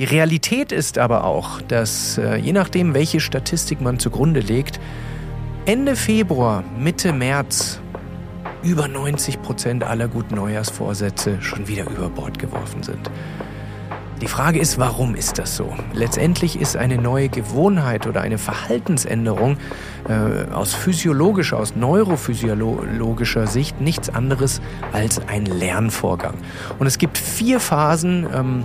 Die Realität ist aber auch, dass äh, je nachdem, welche Statistik man zugrunde legt, Ende Februar, Mitte März über 90 Prozent aller guten Neujahrsvorsätze schon wieder über Bord geworfen sind. Die Frage ist, warum ist das so? Letztendlich ist eine neue Gewohnheit oder eine Verhaltensänderung äh, aus physiologischer, aus neurophysiologischer Sicht nichts anderes als ein Lernvorgang. Und es gibt vier Phasen, ähm,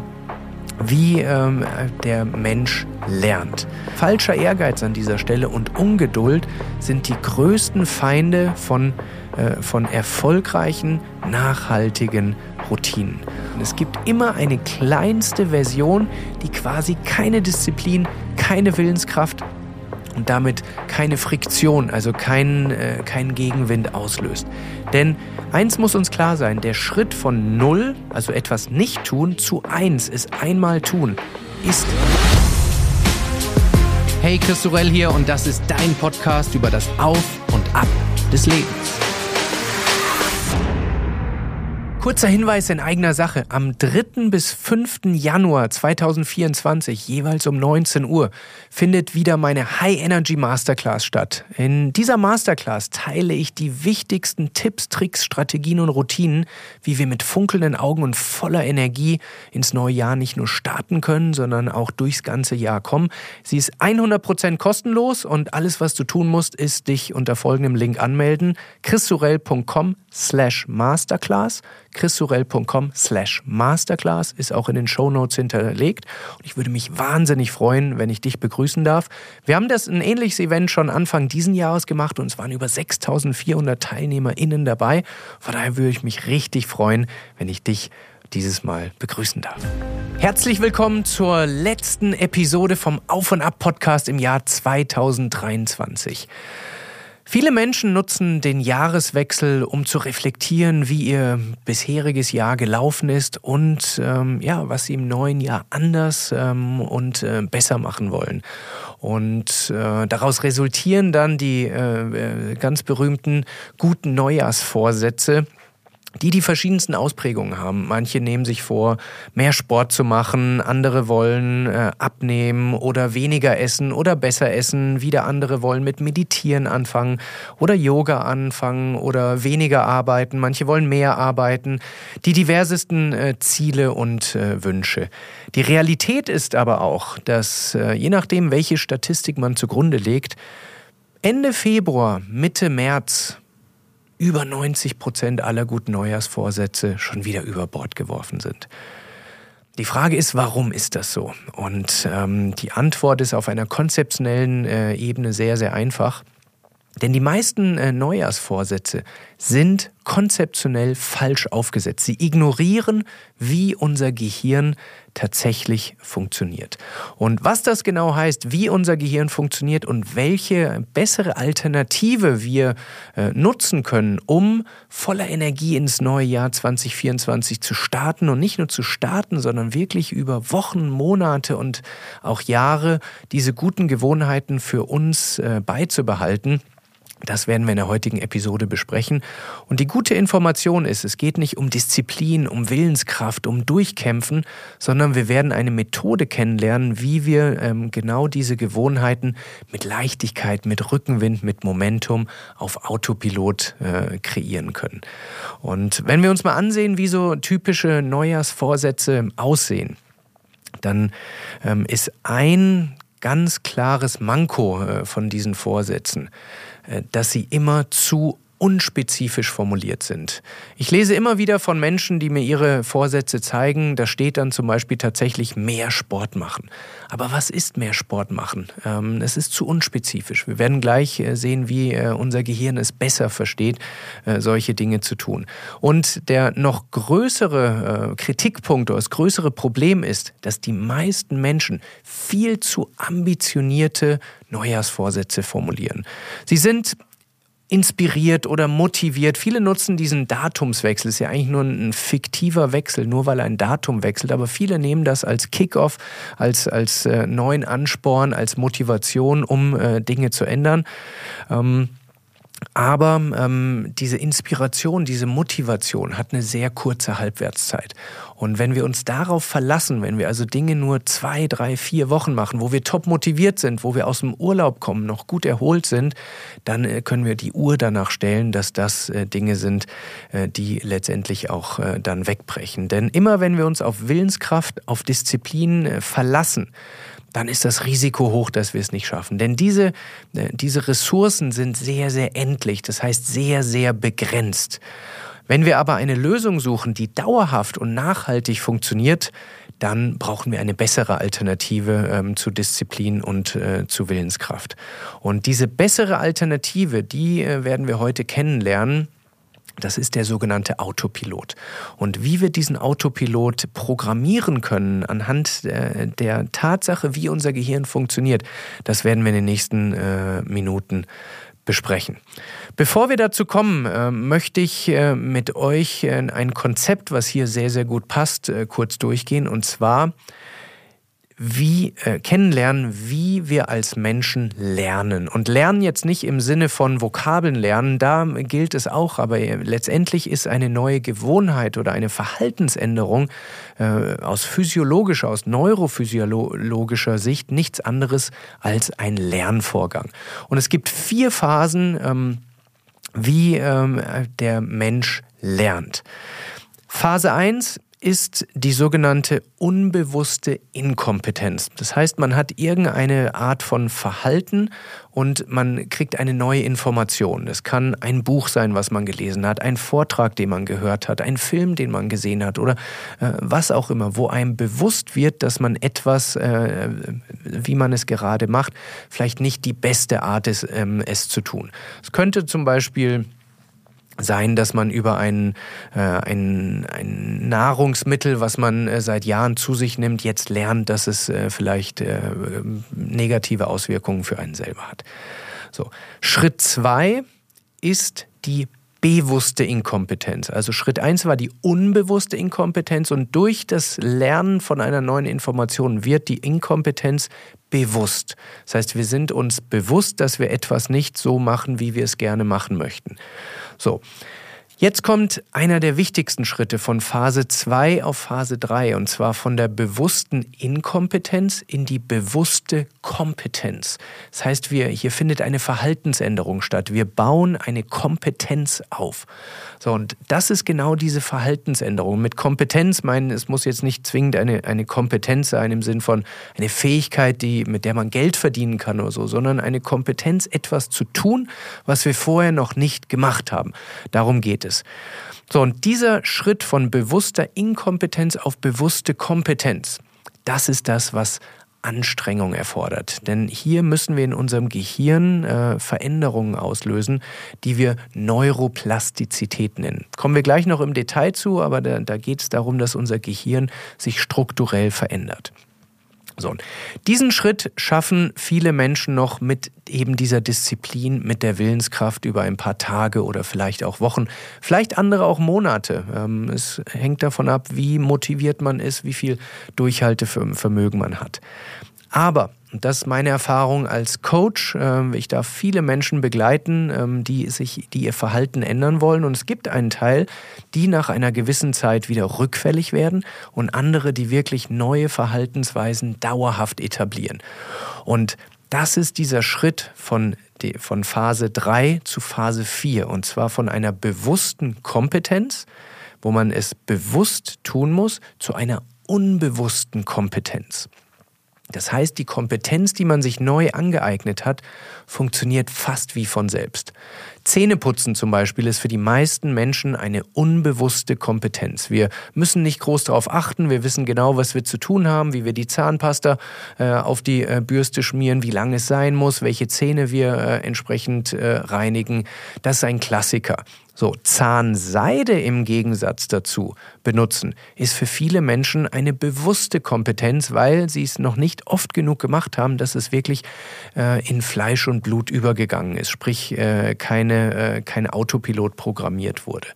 wie ähm, der Mensch lernt. Falscher Ehrgeiz an dieser Stelle und Ungeduld sind die größten Feinde von, äh, von erfolgreichen, nachhaltigen Routinen. Und es gibt immer eine kleinste Version, die quasi keine Disziplin, keine Willenskraft und damit keine Friktion, also keinen äh, kein Gegenwind auslöst. Denn eins muss uns klar sein, der Schritt von null, also etwas nicht tun, zu eins ist einmal tun, ist... Hey, Chris Sorell hier und das ist dein Podcast über das Auf und Ab des Lebens. Kurzer Hinweis in eigener Sache. Am 3. bis 5. Januar 2024, jeweils um 19 Uhr, findet wieder meine High Energy Masterclass statt. In dieser Masterclass teile ich die wichtigsten Tipps, Tricks, Strategien und Routinen, wie wir mit funkelnden Augen und voller Energie ins neue Jahr nicht nur starten können, sondern auch durchs ganze Jahr kommen. Sie ist 100% kostenlos und alles, was du tun musst, ist dich unter folgendem Link anmelden. chrissurell.com slash masterclass chrissurell.com slash masterclass ist auch in den Show Notes hinterlegt. Und ich würde mich wahnsinnig freuen, wenn ich dich begrüßen darf. Wir haben das ein ähnliches Event schon Anfang diesen Jahres gemacht und es waren über 6400 TeilnehmerInnen dabei. Von daher würde ich mich richtig freuen, wenn ich dich dieses Mal begrüßen darf. Herzlich willkommen zur letzten Episode vom Auf und Ab Podcast im Jahr 2023. Viele Menschen nutzen den Jahreswechsel, um zu reflektieren, wie ihr bisheriges Jahr gelaufen ist und ähm, ja, was sie im neuen Jahr anders ähm, und äh, besser machen wollen. Und äh, daraus resultieren dann die äh, äh ganz berühmten guten Neujahrsvorsätze, die die verschiedensten Ausprägungen haben. Manche nehmen sich vor, mehr Sport zu machen, andere wollen äh, abnehmen oder weniger essen oder besser essen, wieder andere wollen mit Meditieren anfangen oder Yoga anfangen oder weniger arbeiten, manche wollen mehr arbeiten, die diversesten äh, Ziele und äh, Wünsche. Die Realität ist aber auch, dass äh, je nachdem, welche Statistik man zugrunde legt, Ende Februar, Mitte März über 90 Prozent aller guten Neujahrsvorsätze schon wieder über Bord geworfen sind. Die Frage ist, warum ist das so? Und ähm, die Antwort ist auf einer konzeptionellen äh, Ebene sehr, sehr einfach. Denn die meisten äh, Neujahrsvorsätze sind konzeptionell falsch aufgesetzt. Sie ignorieren, wie unser Gehirn tatsächlich funktioniert. Und was das genau heißt, wie unser Gehirn funktioniert und welche bessere Alternative wir äh, nutzen können, um voller Energie ins neue Jahr 2024 zu starten und nicht nur zu starten, sondern wirklich über Wochen, Monate und auch Jahre diese guten Gewohnheiten für uns äh, beizubehalten das werden wir in der heutigen Episode besprechen. Und die gute Information ist, es geht nicht um Disziplin, um Willenskraft, um Durchkämpfen, sondern wir werden eine Methode kennenlernen, wie wir ähm, genau diese Gewohnheiten mit Leichtigkeit, mit Rückenwind, mit Momentum auf Autopilot äh, kreieren können. Und wenn wir uns mal ansehen, wie so typische Neujahrsvorsätze aussehen, dann ähm, ist ein ganz klares Manko äh, von diesen Vorsätzen, dass sie immer zu unspezifisch formuliert sind. Ich lese immer wieder von Menschen, die mir ihre Vorsätze zeigen. Da steht dann zum Beispiel tatsächlich mehr Sport machen. Aber was ist mehr Sport machen? Ähm, es ist zu unspezifisch. Wir werden gleich äh, sehen, wie äh, unser Gehirn es besser versteht, äh, solche Dinge zu tun. Und der noch größere Kritikpunkt oder das größere Problem ist, dass die meisten Menschen viel zu ambitionierte Neujahrsvorsätze formulieren. Sie sind inspiriert oder motiviert. Viele nutzen diesen Datumswechsel. Ist ja eigentlich nur ein fiktiver Wechsel, nur weil ein Datum wechselt. Aber viele nehmen das als Kickoff, als, als äh, neuen Ansporn, als Motivation, um äh, Dinge zu ändern. Ähm, Aber ähm, diese Inspiration, diese Motivation hat eine sehr kurze Halbwertszeit. Und wenn wir uns darauf verlassen, wenn wir also Dinge nur zwei, drei, vier Wochen machen, wo wir top motiviert sind, wo wir aus dem Urlaub kommen, noch gut erholt sind, dann äh, können wir die Uhr danach stellen, dass das äh, Dinge sind, äh, die letztendlich auch äh, dann wegbrechen. Denn immer wenn wir uns auf Willenskraft, auf Disziplin äh, verlassen, dann ist das Risiko hoch, dass wir es nicht schaffen. Denn diese, äh, diese Ressourcen sind sehr, sehr endlich, das heißt sehr, sehr begrenzt. Wenn wir aber eine Lösung suchen, die dauerhaft und nachhaltig funktioniert, dann brauchen wir eine bessere Alternative ähm, zu Disziplin und äh, zu Willenskraft. Und diese bessere Alternative, die äh, werden wir heute kennenlernen. Das ist der sogenannte Autopilot. Und wie wir diesen Autopilot programmieren können anhand der, Tatsache, wie unser Gehirn funktioniert, das werden wir in den nächsten äh, Minuten besprechen. Bevor wir dazu kommen, äh, möchte ich äh, mit euch äh, ein Konzept, was hier sehr, sehr gut passt, äh, kurz durchgehen. Und zwar wie äh, kennenlernen, wie wir als Menschen lernen. Und lernen jetzt nicht im Sinne von Vokabeln lernen, da gilt es auch, aber letztendlich ist eine neue Gewohnheit oder eine Verhaltensänderung äh, aus physiologischer, aus neurophysiologischer Sicht nichts anderes als ein Lernvorgang. Und es gibt vier Phasen, ähm, wie ähm, der Mensch lernt. Phase 1 ist die sogenannte unbewusste Inkompetenz. Das heißt, man hat irgendeine Art von Verhalten und man kriegt eine neue Information. Es kann ein Buch sein, was man gelesen hat, ein Vortrag, den man gehört hat, ein Film, den man gesehen hat oder äh, was auch immer, wo einem bewusst wird, dass man etwas, äh, wie man es gerade macht, vielleicht nicht die beste Art ist, ähm, es zu tun. Es könnte zum Beispiel sein, dass man über ein, äh, ein, ein Nahrungsmittel, was man äh, seit Jahren zu sich nimmt, jetzt lernt, dass es äh, vielleicht äh, negative Auswirkungen für einen selber hat. So. Schritt zwei ist die bewusste Inkompetenz. Also Schritt eins war die unbewusste Inkompetenz und durch das Lernen von einer neuen Information wird die Inkompetenz bewusst. Das heißt, wir sind uns bewusst, dass wir etwas nicht so machen, wie wir es gerne machen möchten. So. Jetzt kommt einer der wichtigsten Schritte von Phase 2 auf Phase 3 und zwar von der bewussten Inkompetenz in die bewusste Kompetenz. Das heißt, wir, hier findet eine Verhaltensänderung statt. Wir bauen eine Kompetenz auf. So, und das ist genau diese Verhaltensänderung. Mit Kompetenz meinen, es muss jetzt nicht zwingend eine, eine Kompetenz sein im Sinn von eine Fähigkeit, die, mit der man Geld verdienen kann oder so, sondern eine Kompetenz, etwas zu tun, was wir vorher noch nicht gemacht haben. Darum geht es. So, und dieser Schritt von bewusster Inkompetenz auf bewusste Kompetenz, das ist das, was Anstrengung erfordert. Denn hier müssen wir in unserem Gehirn äh, Veränderungen auslösen, die wir Neuroplastizität nennen. Kommen wir gleich noch im Detail zu, aber da, da geht es darum, dass unser Gehirn sich strukturell verändert. So, diesen Schritt schaffen viele Menschen noch mit eben dieser Disziplin, mit der Willenskraft über ein paar Tage oder vielleicht auch Wochen, vielleicht andere auch Monate. Ähm, es hängt davon ab, wie motiviert man ist, wie viel Durchhaltevermögen man hat. Aber und das ist meine Erfahrung als Coach. Ähm, ich darf viele Menschen begleiten, ähm, die sich, die ihr Verhalten ändern wollen. Und es gibt einen Teil, die nach einer gewissen Zeit wieder rückfällig werden und andere, die wirklich neue Verhaltensweisen dauerhaft etablieren. Und das ist dieser Schritt von, von Phase 3 zu Phase 4. Und zwar von einer bewussten Kompetenz, wo man es bewusst tun muss, zu einer unbewussten Kompetenz. Das heißt, die Kompetenz, die man sich neu angeeignet hat, funktioniert fast wie von selbst. Zähneputzen zum Beispiel ist für die meisten Menschen eine unbewusste Kompetenz. Wir müssen nicht groß darauf achten, wir wissen genau, was wir zu tun haben, wie wir die Zahnpasta äh, auf die äh, Bürste schmieren, wie lang es sein muss, welche Zähne wir äh, entsprechend äh, reinigen. Das ist ein Klassiker. So, Zahnseide im Gegensatz dazu benutzen, ist für viele Menschen eine bewusste Kompetenz, weil sie es noch nicht oft genug gemacht haben, dass es wirklich äh, in Fleisch und Blut übergegangen ist, sprich äh, keine, äh, kein Autopilot programmiert wurde.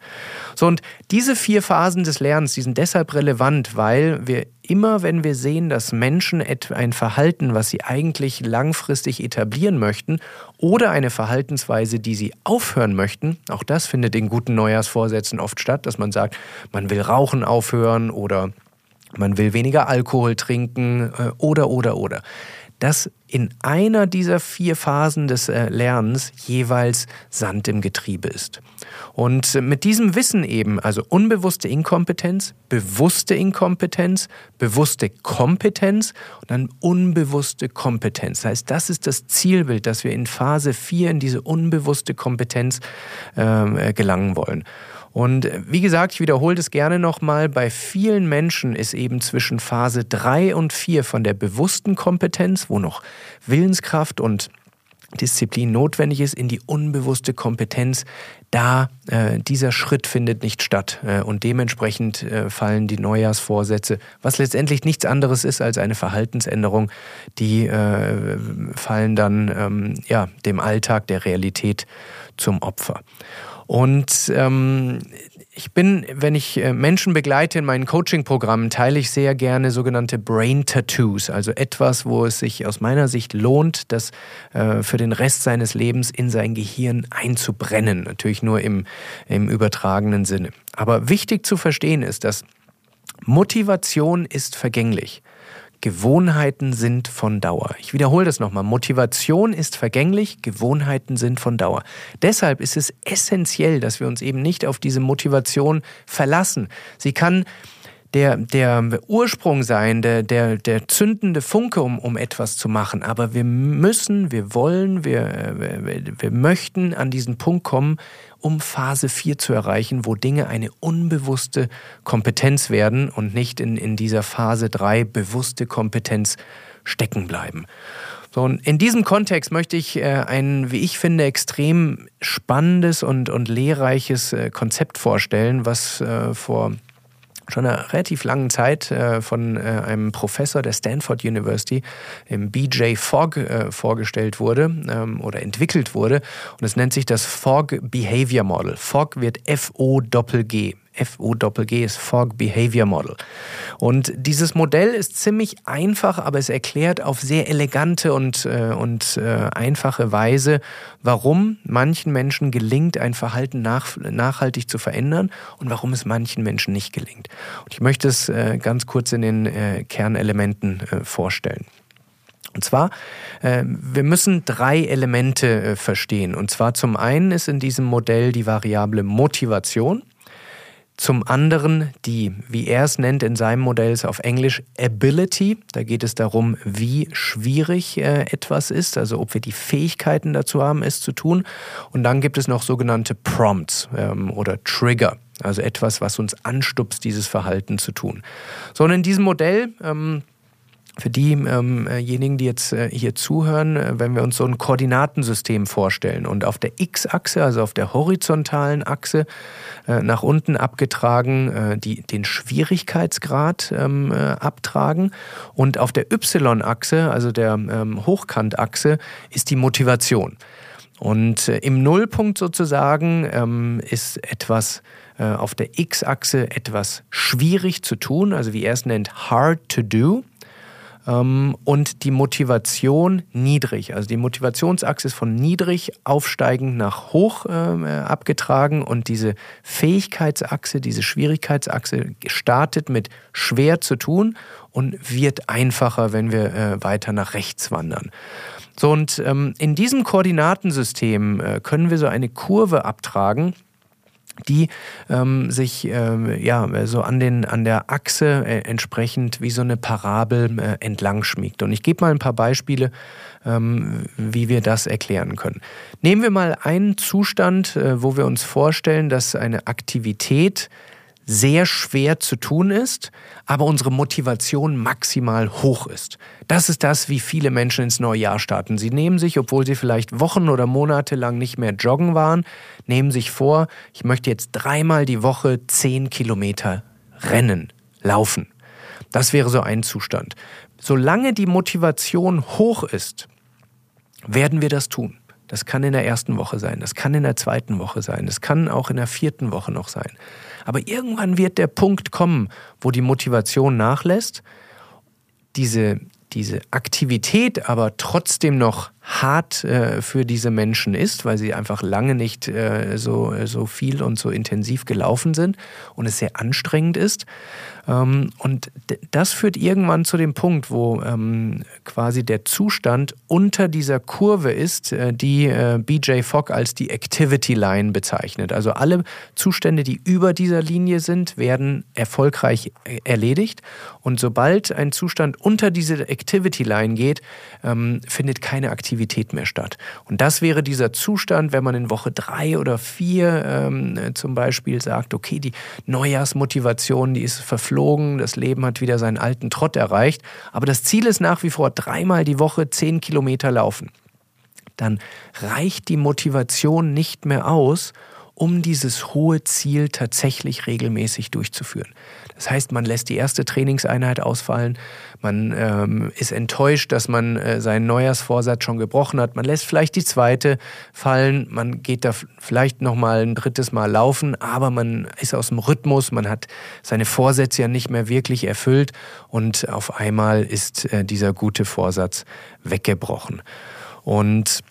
So, und diese vier Phasen des Lernens, die sind deshalb relevant, weil wir immer wenn wir sehen, dass Menschen ein Verhalten, was sie eigentlich langfristig etablieren möchten, oder eine Verhaltensweise, die sie aufhören möchten, auch das findet in guten Neujahrsvorsätzen oft statt, dass man sagt, man will Rauchen aufhören oder man will weniger Alkohol trinken äh, oder oder oder dass in einer dieser vier Phasen des äh, Lernens jeweils Sand im Getriebe ist. Und mit diesem Wissen eben, also unbewusste Inkompetenz, bewusste Inkompetenz, bewusste Kompetenz und dann unbewusste Kompetenz. Das heißt, das ist das Zielbild, dass wir in Phase 4 in diese unbewusste Kompetenz ähm, äh, gelangen wollen. Und wie gesagt, ich wiederhole das gerne nochmal, bei vielen Menschen ist eben zwischen Phase 3 und 4 von der bewussten Kompetenz, wo noch Willenskraft und Disziplin notwendig ist, in die unbewusste Kompetenz, da äh, dieser Schritt findet nicht statt. Äh, und dementsprechend äh, fallen die Neujahrsvorsätze, was letztendlich nichts anderes ist als eine Verhaltensänderung, die äh, fallen dann ähm, ja, dem Alltag, der Realität zum Opfer. Und ähm, ich bin, wenn ich äh, Menschen begleite in meinen Coaching-Programmen, teile ich sehr gerne sogenannte Brain Tattoos, also etwas, wo es sich aus meiner Sicht lohnt, das äh, für den Rest seines Lebens in sein Gehirn einzubrennen. Natürlich nur im, im übertragenen Sinne. Aber wichtig zu verstehen ist, dass Motivation ist vergänglich. Gewohnheiten sind von Dauer. Ich wiederhole das nochmal. Motivation ist vergänglich, Gewohnheiten sind von Dauer. Deshalb ist es essentiell, dass wir uns eben nicht auf diese Motivation verlassen. Sie kann der, der Ursprung sein, der, der, der zündende Funke, um, um etwas zu machen. Aber wir müssen, wir wollen, wir, wir, wir möchten an diesen Punkt kommen, um Phase 4 zu erreichen, wo Dinge eine unbewusste Kompetenz werden und nicht in, in dieser Phase 3 bewusste Kompetenz stecken bleiben. So, und in diesem Kontext möchte ich äh, ein, wie ich finde, extrem spannendes und, und lehrreiches äh, Konzept vorstellen, was äh, vor schon einer relativ langen Zeit äh, von äh, einem Professor der Stanford University, im BJ Fogg, äh, vorgestellt wurde ähm, oder entwickelt wurde. Und es nennt sich das Fogg Behavior Model. Fogg wird F-O-G-G. FOGG ist Fog Behavior Model. Und dieses Modell ist ziemlich einfach, aber es erklärt auf sehr elegante und, äh, und äh, einfache Weise, warum manchen Menschen gelingt, ein Verhalten nach, nachhaltig zu verändern und warum es manchen Menschen nicht gelingt. Und ich möchte es äh, ganz kurz in den äh, Kernelementen äh, vorstellen. Und zwar, äh, wir müssen drei Elemente verstehen. Und zwar zum einen ist in diesem Modell die Variable Motivation. Zum anderen die, wie er es nennt in seinem Modell, ist auf Englisch Ability. Da geht es darum, wie schwierig äh, etwas ist, also ob wir die Fähigkeiten dazu haben, es zu tun. Und dann gibt es noch sogenannte Prompts ähm, oder Trigger. Also etwas, was uns anstupst, dieses Verhalten zu tun. So, und in diesem Modell ähm, für diejenigen, ähm, die jetzt äh, hier zuhören, äh, wenn wir uns so ein Koordinatensystem vorstellen und auf der X-Achse, also auf der horizontalen Achse, äh, nach unten abgetragen, die, den Schwierigkeitsgrad ähm, abtragen und auf der Y-Achse, also der ähm, Hochkantachse, ist die Motivation. Und im Nullpunkt sozusagen ist etwas auf der X-Achse etwas schwierig zu tun, also wie er es nennt, hard to do ähm, und die Motivation niedrig. Also die Motivationsachse ist von niedrig aufsteigend nach hoch äh, abgetragen und diese Fähigkeitsachse, diese Schwierigkeitsachse startet mit schwer zu tun und wird einfacher, wenn wir äh, weiter nach rechts wandern. So, und ähm, in diesem Koordinatensystem äh, können wir so eine Kurve abtragen, die ähm, sich ähm, ja so an den an der Achse äh, entsprechend wie so eine Parabel äh, entlang schmiegt. Und ich gebe mal ein paar Beispiele, ähm, wie wir das erklären können. Nehmen wir mal einen Zustand, äh, wo wir uns vorstellen, dass eine Aktivität sehr schwer zu tun ist, aber unsere Motivation maximal hoch ist. Das ist das, wie viele Menschen ins neue Jahr starten. Sie nehmen sich, obwohl sie vielleicht Wochen oder Monate lang nicht mehr joggen waren, nehmen sich vor, ich möchte jetzt dreimal die Woche zehn Kilometer rennen, laufen. Das wäre so ein Zustand. Solange die Motivation hoch ist, werden wir das tun. Das kann in der ersten Woche sein, das kann in der zweiten Woche sein, das kann auch in der vierten Woche noch sein. Aber irgendwann wird der Punkt kommen, wo die Motivation nachlässt, diese, diese Aktivität aber trotzdem noch hart äh, für diese Menschen ist, weil sie einfach lange nicht äh, so, so viel und so intensiv gelaufen sind und es sehr anstrengend ist. Ähm, und das führt irgendwann zu dem Punkt, wo ähm, quasi der Zustand unter dieser Kurve ist, äh, die äh, BJ Fogg als die Activity Line bezeichnet. Also alle Zustände, die über dieser Linie sind, werden erfolgreich äh, erledigt. Und sobald ein Zustand unter diese Activity Line geht, ähm, findet keine Aktivität mehr statt. Und das wäre dieser Zustand, wenn man in Woche drei oder vier ähm, zum Beispiel sagt, okay, die Neujahrsmotivation, die ist verflogen, das Leben hat wieder seinen alten Trott erreicht, aber das Ziel ist nach wie vor dreimal die Woche zehn Kilometer laufen. Dann reicht die Motivation nicht mehr aus, um dieses hohe Ziel tatsächlich regelmäßig durchzuführen. Das heißt, man lässt die erste Trainingseinheit ausfallen, man ähm, ist enttäuscht, dass man äh, seinen Neujahrsvorsatz schon gebrochen hat, man lässt vielleicht die zweite fallen, man geht da vielleicht nochmal ein drittes Mal laufen, aber man ist aus dem Rhythmus, man hat seine Vorsätze ja nicht mehr wirklich erfüllt und auf einmal ist äh, dieser gute Vorsatz weggebrochen. Und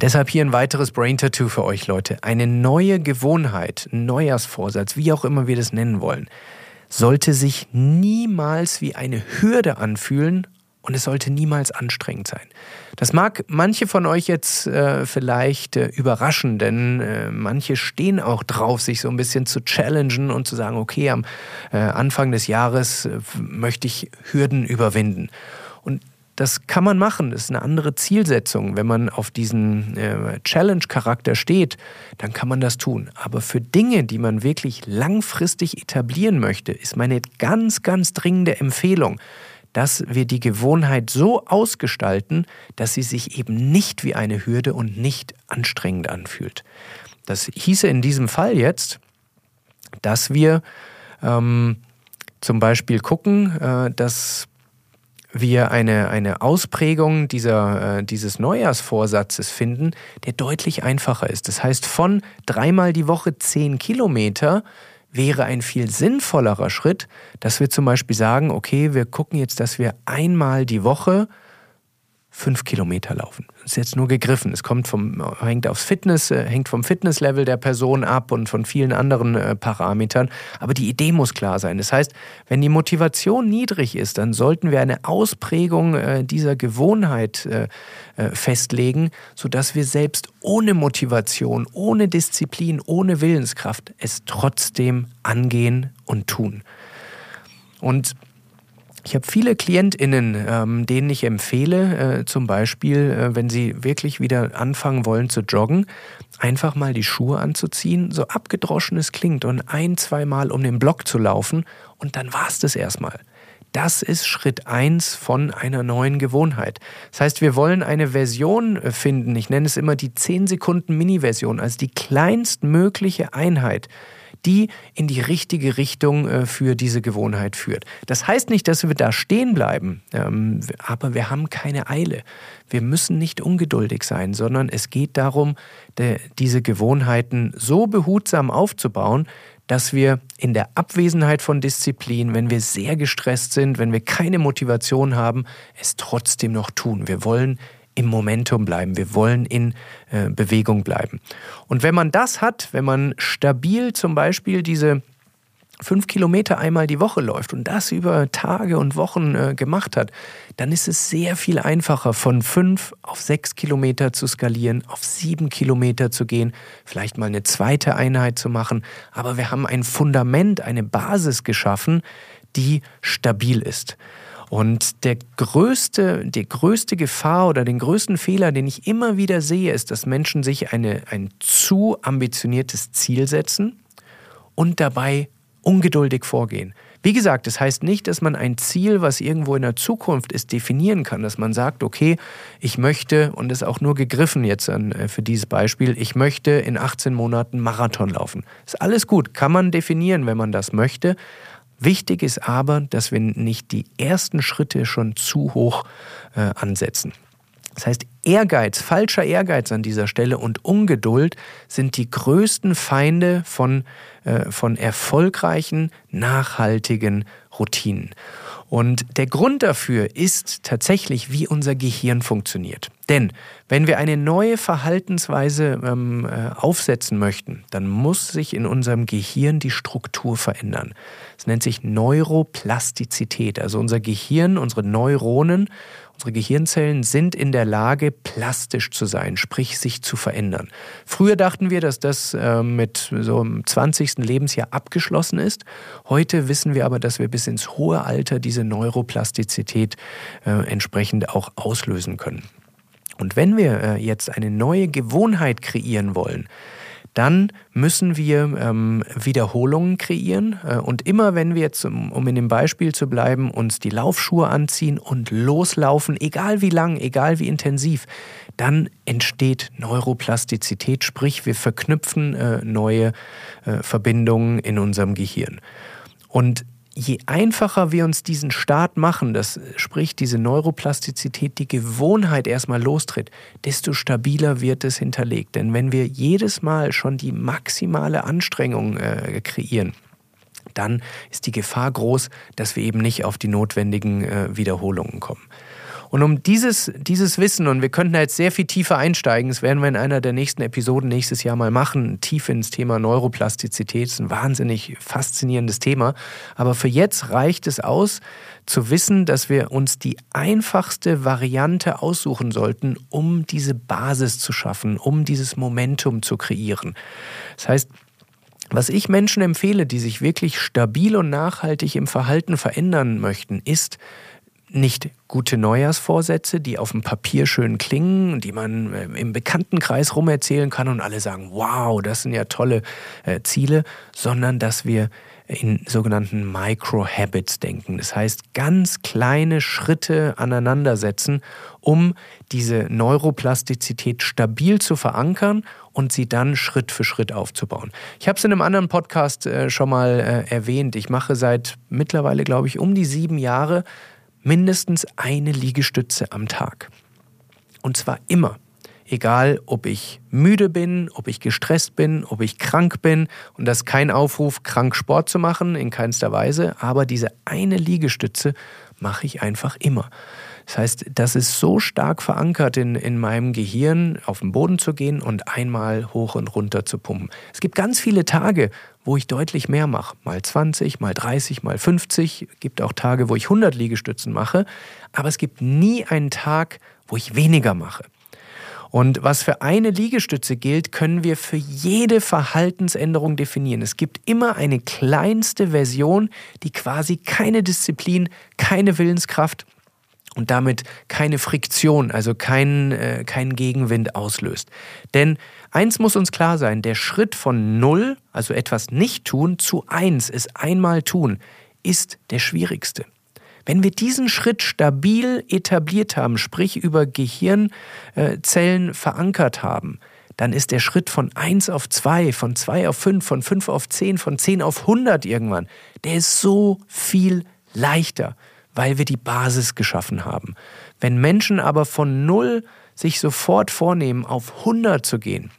Deshalb hier ein weiteres Brain Tattoo für euch Leute. Eine neue Gewohnheit, Neujahrsvorsatz, wie auch immer wir das nennen wollen, sollte sich niemals wie eine Hürde anfühlen und es sollte niemals anstrengend sein. Das mag manche von euch jetzt äh, vielleicht äh, überraschen, denn äh, manche stehen auch drauf, sich so ein bisschen zu challengen und zu sagen, okay, am äh, Anfang des Jahres äh, möchte ich Hürden überwinden. Und das kann man machen, das ist eine andere Zielsetzung. Wenn man auf diesen äh, Challenge-Charakter steht, dann kann man das tun. Aber für Dinge, die man wirklich langfristig etablieren möchte, ist meine ganz, ganz dringende Empfehlung, dass wir die Gewohnheit so ausgestalten, dass sie sich eben nicht wie eine Hürde und nicht anstrengend anfühlt. Das hieße in diesem Fall jetzt, dass wir ähm, zum Beispiel gucken, äh, dass wir eine, eine Ausprägung dieser, äh, dieses Neujahrsvorsatzes finden, der deutlich einfacher ist. Das heißt, von dreimal die Woche zehn Kilometer wäre ein viel sinnvollerer Schritt, dass wir zum Beispiel sagen, okay, wir gucken jetzt, dass wir einmal die Woche fünf Kilometer laufen. Das ist jetzt nur gegriffen. Es kommt vom, hängt aufs Fitness, äh, hängt vom Fitnesslevel der Person ab und von vielen anderen äh, Parametern. Aber die Idee muss klar sein. Das heißt, wenn die Motivation niedrig ist, dann sollten wir eine Ausprägung äh, dieser Gewohnheit festlegen, sodass wir selbst ohne Motivation, ohne Disziplin, ohne Willenskraft es trotzdem angehen und tun. Und ich habe viele KlientInnen, ähm, denen ich empfehle, äh, zum Beispiel, äh, wenn sie wirklich wieder anfangen wollen zu joggen, einfach mal die Schuhe anzuziehen, so abgedroschen es klingt, und ein, zweimal um den Block zu laufen und dann war es das erstmal. Das ist Schritt eins von einer neuen Gewohnheit. Das heißt, wir wollen eine Version äh, finden, ich nenne es immer die 10 Sekunden Mini-Version, also die kleinstmögliche Einheit, die in die richtige Richtung äh, für diese Gewohnheit führt. Das heißt nicht, dass wir da stehen bleiben, ähm, aber wir haben keine Eile. Wir müssen nicht ungeduldig sein, sondern es geht darum, diese Gewohnheiten so behutsam aufzubauen, dass wir in der Abwesenheit von Disziplin, wenn wir sehr gestresst sind, wenn wir keine Motivation haben, es trotzdem noch tun. Wir wollen im Momentum bleiben. Wir wollen in äh, Bewegung bleiben. Und wenn man das hat, wenn man stabil zum Beispiel diese fünf Kilometer einmal die Woche läuft und das über Tage und Wochen äh, gemacht hat, dann ist es sehr viel einfacher, von fünf auf sechs Kilometer zu skalieren, auf sieben Kilometer zu gehen, vielleicht mal eine zweite Einheit zu machen. Aber wir haben ein Fundament, eine Basis geschaffen, die stabil ist. Und der größte, die größte Gefahr oder den größten Fehler, den ich immer wieder sehe, ist, dass Menschen sich eine, ein zu ambitioniertes Ziel setzen und dabei ungeduldig vorgehen. Wie gesagt, das heißt nicht, dass man ein Ziel, was irgendwo in der Zukunft ist, definieren kann, dass man sagt, okay, ich möchte, und das ist auch nur gegriffen jetzt an, äh, für dieses Beispiel, ich möchte in 18 Monaten Marathon laufen. Ist alles gut, kann man definieren, wenn man das möchte, Wichtig ist aber, dass wir nicht die ersten Schritte schon zu hoch äh, ansetzen. Das heißt, Ehrgeiz, falscher Ehrgeiz an dieser Stelle und Ungeduld sind die größten Feinde von, äh, von erfolgreichen, nachhaltigen Routinen. Und der Grund dafür ist tatsächlich, wie unser Gehirn funktioniert. Denn wenn wir eine neue Verhaltensweise ähm, äh, aufsetzen möchten, dann muss sich in unserem Gehirn die Struktur verändern. Es nennt sich Neuroplastizität. Also unser Gehirn, unsere Neuronen Unsere Gehirnzellen sind in der Lage, plastisch zu sein, sprich sich zu verändern. Früher dachten wir, dass das äh, mit so einem 20. Lebensjahr abgeschlossen ist. Heute wissen wir aber, dass wir bis ins hohe Alter diese Neuroplastizität äh, entsprechend auch auslösen können. Und wenn wir äh, jetzt eine neue Gewohnheit kreieren wollen, dann müssen wir ähm, Wiederholungen kreieren. Äh, und immer wenn wir jetzt, um in dem Beispiel zu bleiben, uns die Laufschuhe anziehen und loslaufen, egal wie lang, egal wie intensiv, dann entsteht Neuroplastizität, sprich wir verknüpfen äh, neue äh, Verbindungen in unserem Gehirn. Und je einfacher wir uns diesen Start machen, das sprich diese Neuroplastizität, die Gewohnheit erstmal lostritt, desto stabiler wird es hinterlegt. Denn wenn wir jedes Mal schon die maximale Anstrengung äh, kreieren, dann ist die Gefahr groß, dass wir eben nicht auf die notwendigen äh, Wiederholungen kommen. Und um dieses, dieses Wissen, und wir könnten da jetzt sehr viel tiefer einsteigen, das werden wir in einer der nächsten Episoden nächstes Jahr mal machen, tief ins Thema Neuroplastizität, das ist ein wahnsinnig faszinierendes Thema. Aber für jetzt reicht es aus, zu wissen, dass wir uns die einfachste Variante aussuchen sollten, um diese Basis zu schaffen, um dieses Momentum zu kreieren. Das heißt, was ich Menschen empfehle, die sich wirklich stabil und nachhaltig im Verhalten verändern möchten, ist, nicht gute Neujahrsvorsätze, die auf dem Papier schön klingen, die man äh, im Bekanntenkreis rumerzählen kann und alle sagen, wow, das sind ja tolle äh, Ziele, sondern dass wir in sogenannten Micro-Habits denken. Das heißt, ganz kleine Schritte aneinandersetzen, um diese Neuroplastizität stabil zu verankern und sie dann Schritt für Schritt aufzubauen. Ich habe es in einem anderen Podcast äh, schon mal äh, erwähnt. Ich mache seit mittlerweile, glaube ich, um die sieben Jahre mindestens eine Liegestütze am Tag. Und zwar immer. Egal, ob ich müde bin, ob ich gestresst bin, ob ich krank bin. Und das ist kein Aufruf, krank Sport zu machen, in keinster Weise. Aber diese eine Liegestütze mache ich einfach immer. Das heißt, das ist so stark verankert in, in meinem Gehirn, auf den Boden zu gehen und einmal hoch und runter zu pumpen. Es gibt ganz viele Tage, wo ich deutlich mehr mache. Mal 20, mal 30, mal 50. Es gibt auch Tage, wo ich 100 Liegestützen mache. Aber es gibt nie einen Tag, wo ich weniger mache. Und was für eine Liegestütze gilt, können wir für jede Verhaltensänderung definieren. Es gibt immer eine kleinste Version, die quasi keine Disziplin, keine Willenskraft und damit keine Friktion, also keinen äh, kein Gegenwind auslöst. Denn eins muss uns klar sein, der Schritt von null, also etwas nicht tun, zu eins, es einmal tun, ist der schwierigste. Wenn wir diesen Schritt stabil etabliert haben, sprich über Gehirnzellen verankert haben, dann ist der Schritt von 1 auf 2, von 2 auf 5, von 5 auf 10, von 10 auf 100 irgendwann, der ist so viel leichter weil wir die Basis geschaffen haben. Wenn Menschen aber von null sich sofort vornehmen, auf 100 zu gehen,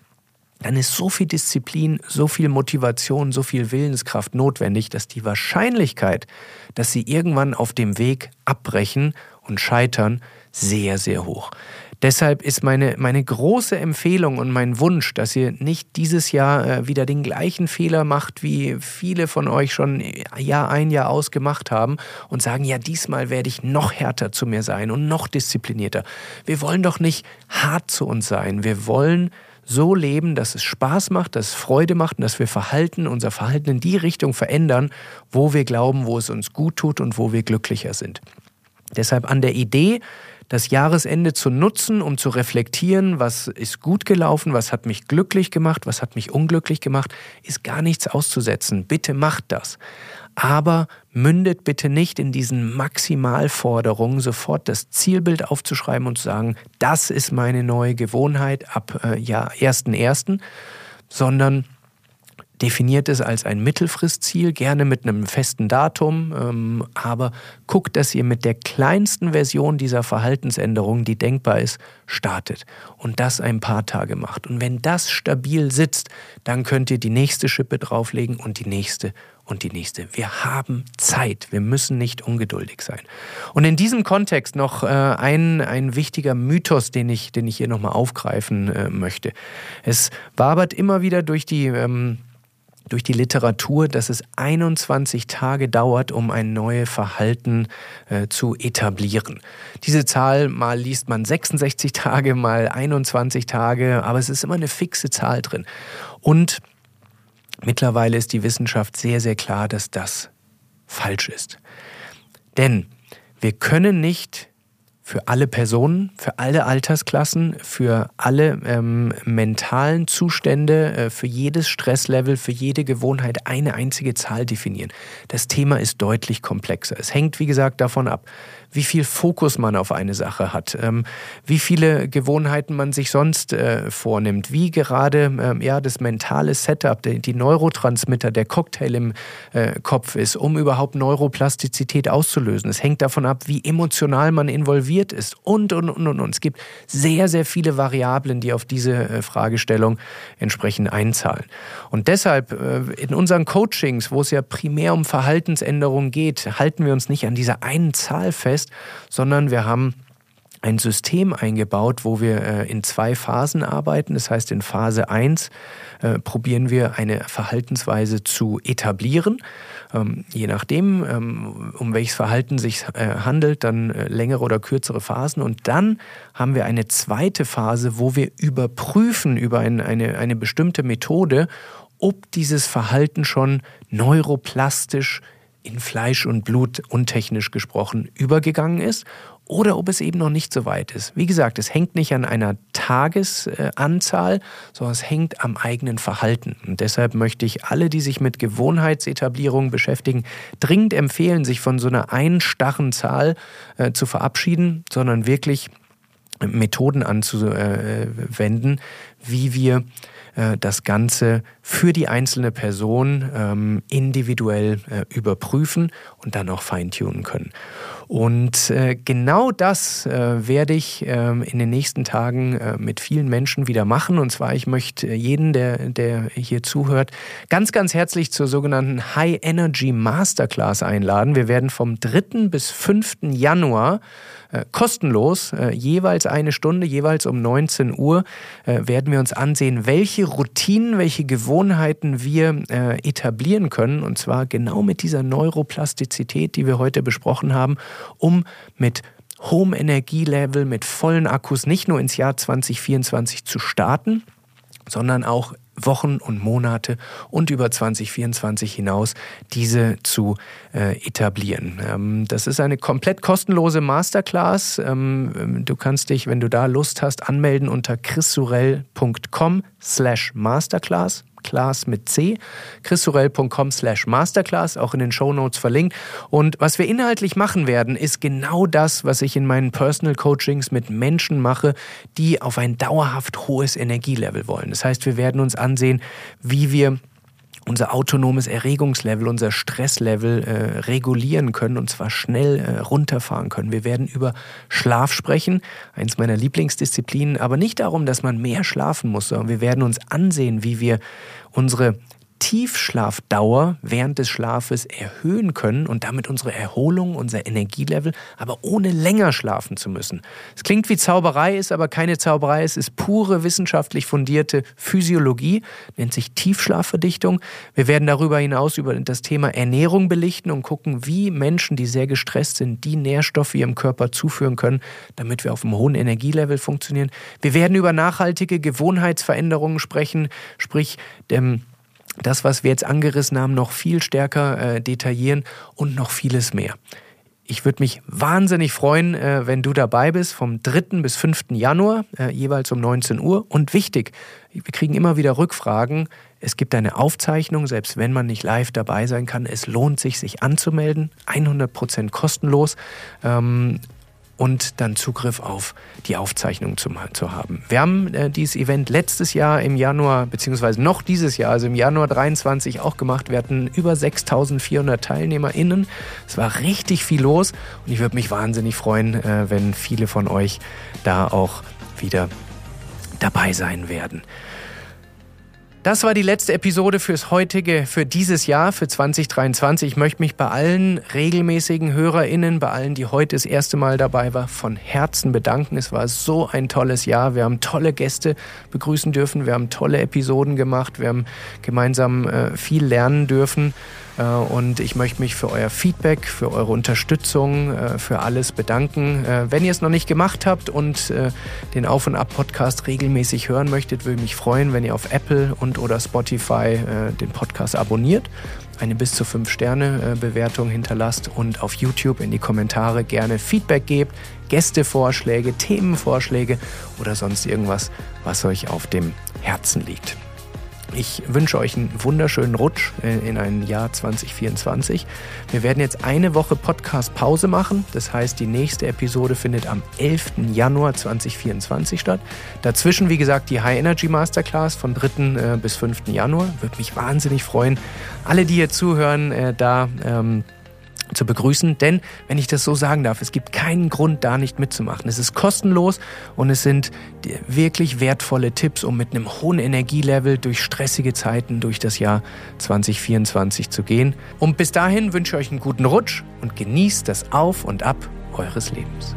dann ist so viel Disziplin, so viel Motivation, so viel Willenskraft notwendig, dass die Wahrscheinlichkeit, dass sie irgendwann auf dem Weg abbrechen und scheitern, sehr, sehr hoch. Deshalb ist meine, meine große Empfehlung und mein Wunsch, dass ihr nicht dieses Jahr äh, wieder den gleichen Fehler macht, wie viele von euch schon Jahr ein, Jahr aus gemacht haben und sagen, ja, diesmal werde ich noch härter zu mir sein und noch disziplinierter. Wir wollen doch nicht hart zu uns sein. Wir wollen so leben, dass es Spaß macht, dass es Freude macht und dass wir Verhalten, unser Verhalten in die Richtung verändern, wo wir glauben, wo es uns gut tut und wo wir glücklicher sind. Deshalb an der Idee, das Jahresende zu nutzen, um zu reflektieren, was ist gut gelaufen, was hat mich glücklich gemacht, was hat mich unglücklich gemacht, ist gar nichts auszusetzen. Bitte macht das. Aber mündet bitte nicht in diesen Maximalforderungen, sofort das Zielbild aufzuschreiben und zu sagen, das ist meine neue Gewohnheit ab äh, ja, 1.1., sondern definiert es als ein Mittelfristziel, gerne mit einem festen Datum, ähm, aber guckt, dass ihr mit der kleinsten Version dieser Verhaltensänderung, die denkbar ist, startet und das ein paar Tage macht. Und wenn das stabil sitzt, dann könnt ihr die nächste Schippe drauflegen und die nächste und die nächste. Wir haben Zeit, wir müssen nicht ungeduldig sein. Und in diesem Kontext noch äh, ein, ein wichtiger Mythos, den ich, den ich hier nochmal aufgreifen äh, möchte. Es wabert immer wieder durch die... Ähm, durch die Literatur, dass es 21 Tage dauert, um ein neues Verhalten äh, zu etablieren. Diese Zahl, mal liest man 66 Tage, mal 21 Tage, aber es ist immer eine fixe Zahl drin. Und mittlerweile ist die Wissenschaft sehr, sehr klar, dass das falsch ist. Denn wir können nicht für alle Personen, für alle Altersklassen, für alle ähm, mentalen Zustände, äh, für jedes Stresslevel, für jede Gewohnheit eine einzige Zahl definieren. Das Thema ist deutlich komplexer. Es hängt, wie gesagt, davon ab, wie viel Fokus man auf eine Sache hat, ähm, wie viele Gewohnheiten man sich sonst äh, vornimmt, wie gerade ähm, ja, das mentale Setup, die, die Neurotransmitter, der Cocktail im äh, Kopf ist, um überhaupt Neuroplastizität auszulösen. Es hängt davon ab, wie emotional man involviert ist und, und, und, und. und. Es gibt sehr, sehr viele Variablen, die auf diese äh, Fragestellung entsprechend einzahlen. Und deshalb äh, in unseren Coachings, wo es ja primär um Verhaltensänderungen geht, halten wir uns nicht an dieser einen Zahl fest, sondern wir haben ein System eingebaut, wo wir äh, in zwei Phasen arbeiten. Das heißt, in Phase 1 äh, probieren wir eine Verhaltensweise zu etablieren. Ähm, je nachdem, ähm, um welches Verhalten sich äh, handelt, dann äh, längere oder kürzere Phasen. Und dann haben wir eine zweite Phase, wo wir überprüfen über ein, eine, eine bestimmte Methode, ob dieses Verhalten schon neuroplastisch in Fleisch und Blut untechnisch gesprochen übergegangen ist oder ob es eben noch nicht so weit ist. Wie gesagt, es hängt nicht an einer Tagesanzahl, sondern es hängt am eigenen Verhalten. Und deshalb möchte ich alle, die sich mit Gewohnheitsetablierung beschäftigen, dringend empfehlen, sich von so einer einstarren Zahl äh, zu verabschieden, sondern wirklich Methoden anzuwenden, wie wir äh, das Ganze für die einzelne Person ähm, individuell äh, überprüfen und dann auch feintunen können. Und äh, genau das äh, werde ich äh, in den nächsten Tagen äh, mit vielen Menschen wieder machen. Und zwar, ich möchte jeden, der, der hier zuhört, ganz, ganz herzlich zur sogenannten High Energy Masterclass einladen. Wir werden vom 3. bis 5. Januar äh, kostenlos, äh, jeweils eine Stunde, jeweils um 19 Uhr, werden wir uns ansehen, welche Routinen, welche Gewohnheiten wir etablieren können. Und zwar genau mit dieser Neuroplastizität, die wir heute besprochen haben, um mit hohem Energielevel, mit vollen Akkus nicht nur ins Jahr 2024 zu starten, sondern auch Wochen und Monate und über 2024 hinaus diese zu äh, etablieren. Ähm, das ist eine komplett kostenlose Masterclass. Ähm, du kannst dich, wenn du da Lust hast, anmelden unter chrissurell.com slash masterclass. Class mit C, christorell.com slash masterclass, auch in den Show Notes verlinkt. Und was wir inhaltlich machen werden, ist genau das, was ich in meinen Personal Coachings mit Menschen mache, die auf ein dauerhaft hohes Energielevel wollen. Das heißt, wir werden uns ansehen, wie wir unser autonomes Erregungslevel, unser Stresslevel äh, regulieren können und zwar schnell äh, runterfahren können. Wir werden über Schlaf sprechen, eins meiner Lieblingsdisziplinen, aber nicht darum, dass man mehr schlafen muss, sondern wir werden uns ansehen, wie wir unsere Tiefschlafdauer während des Schlafes erhöhen können und damit unsere Erholung, unser Energielevel, aber ohne länger schlafen zu müssen. Es klingt wie Zauberei, ist aber keine Zauberei, es ist pure wissenschaftlich fundierte Physiologie, nennt sich Tiefschlafverdichtung. Wir werden darüber hinaus über das Thema Ernährung belichten und gucken, wie Menschen, die sehr gestresst sind, die Nährstoffe ihrem Körper zuführen können, damit wir auf einem hohen Energielevel funktionieren. Wir werden über nachhaltige Gewohnheitsveränderungen sprechen, sprich dem das, was wir jetzt angerissen haben, noch viel stärker äh, detaillieren und noch vieles mehr. Ich würde mich wahnsinnig freuen, äh, wenn du dabei bist, vom 3. bis 5. Januar, äh, jeweils um 19 Uhr. Und wichtig, wir kriegen immer wieder Rückfragen. Es gibt eine Aufzeichnung, selbst wenn man nicht live dabei sein kann. Es lohnt sich, sich anzumelden. 100% kostenlos. Ähm, und dann Zugriff auf die Aufzeichnung zu, zu haben. Wir haben äh, dieses Event letztes Jahr im Januar, beziehungsweise noch dieses Jahr, also im Januar 23 auch gemacht. Wir hatten über 6400 TeilnehmerInnen. Es war richtig viel los und ich würde mich wahnsinnig freuen, äh, wenn viele von euch da auch wieder dabei sein werden. Das war die letzte Episode fürs heutige, für dieses Jahr, für 2023. Ich möchte mich bei allen regelmäßigen HörerInnen, bei allen, die heute das erste Mal dabei waren, von Herzen bedanken. Es war so ein tolles Jahr. Wir haben tolle Gäste begrüßen dürfen. Wir haben tolle Episoden gemacht. Wir haben gemeinsam äh, viel lernen dürfen. Äh, und ich möchte mich für euer Feedback, für eure Unterstützung, äh, für alles bedanken. Äh, wenn ihr es noch nicht gemacht habt und den Auf und Ab Podcast regelmäßig hören möchtet, würde ich mich freuen, wenn ihr auf Apple und oder Spotify den Podcast abonniert, eine bis zu 5 Sterne Bewertung hinterlasst und auf YouTube in die Kommentare gerne Feedback gebt, Gästevorschläge, Themenvorschläge oder sonst irgendwas, was euch auf dem Herzen liegt. Ich wünsche euch einen wunderschönen Rutsch in ein Jahr 2024. Wir werden jetzt eine Woche Podcast-Pause machen. Das heißt, die nächste Episode findet am 11. Januar 2024 statt. Dazwischen, wie gesagt, die High Energy Masterclass von 3. Äh, bis 5. Januar. Würde mich wahnsinnig freuen. Alle, die hier zuhören, äh, da ähm, zu begrüßen, denn wenn ich das so sagen darf, es gibt keinen Grund, da nicht mitzumachen. Es ist kostenlos und es sind wirklich wertvolle Tipps, um mit einem hohen Energielevel durch stressige Zeiten durch das Jahr 2024 zu gehen. Und bis dahin wünsche ich euch einen guten Rutsch und genießt das Auf und Ab eures Lebens.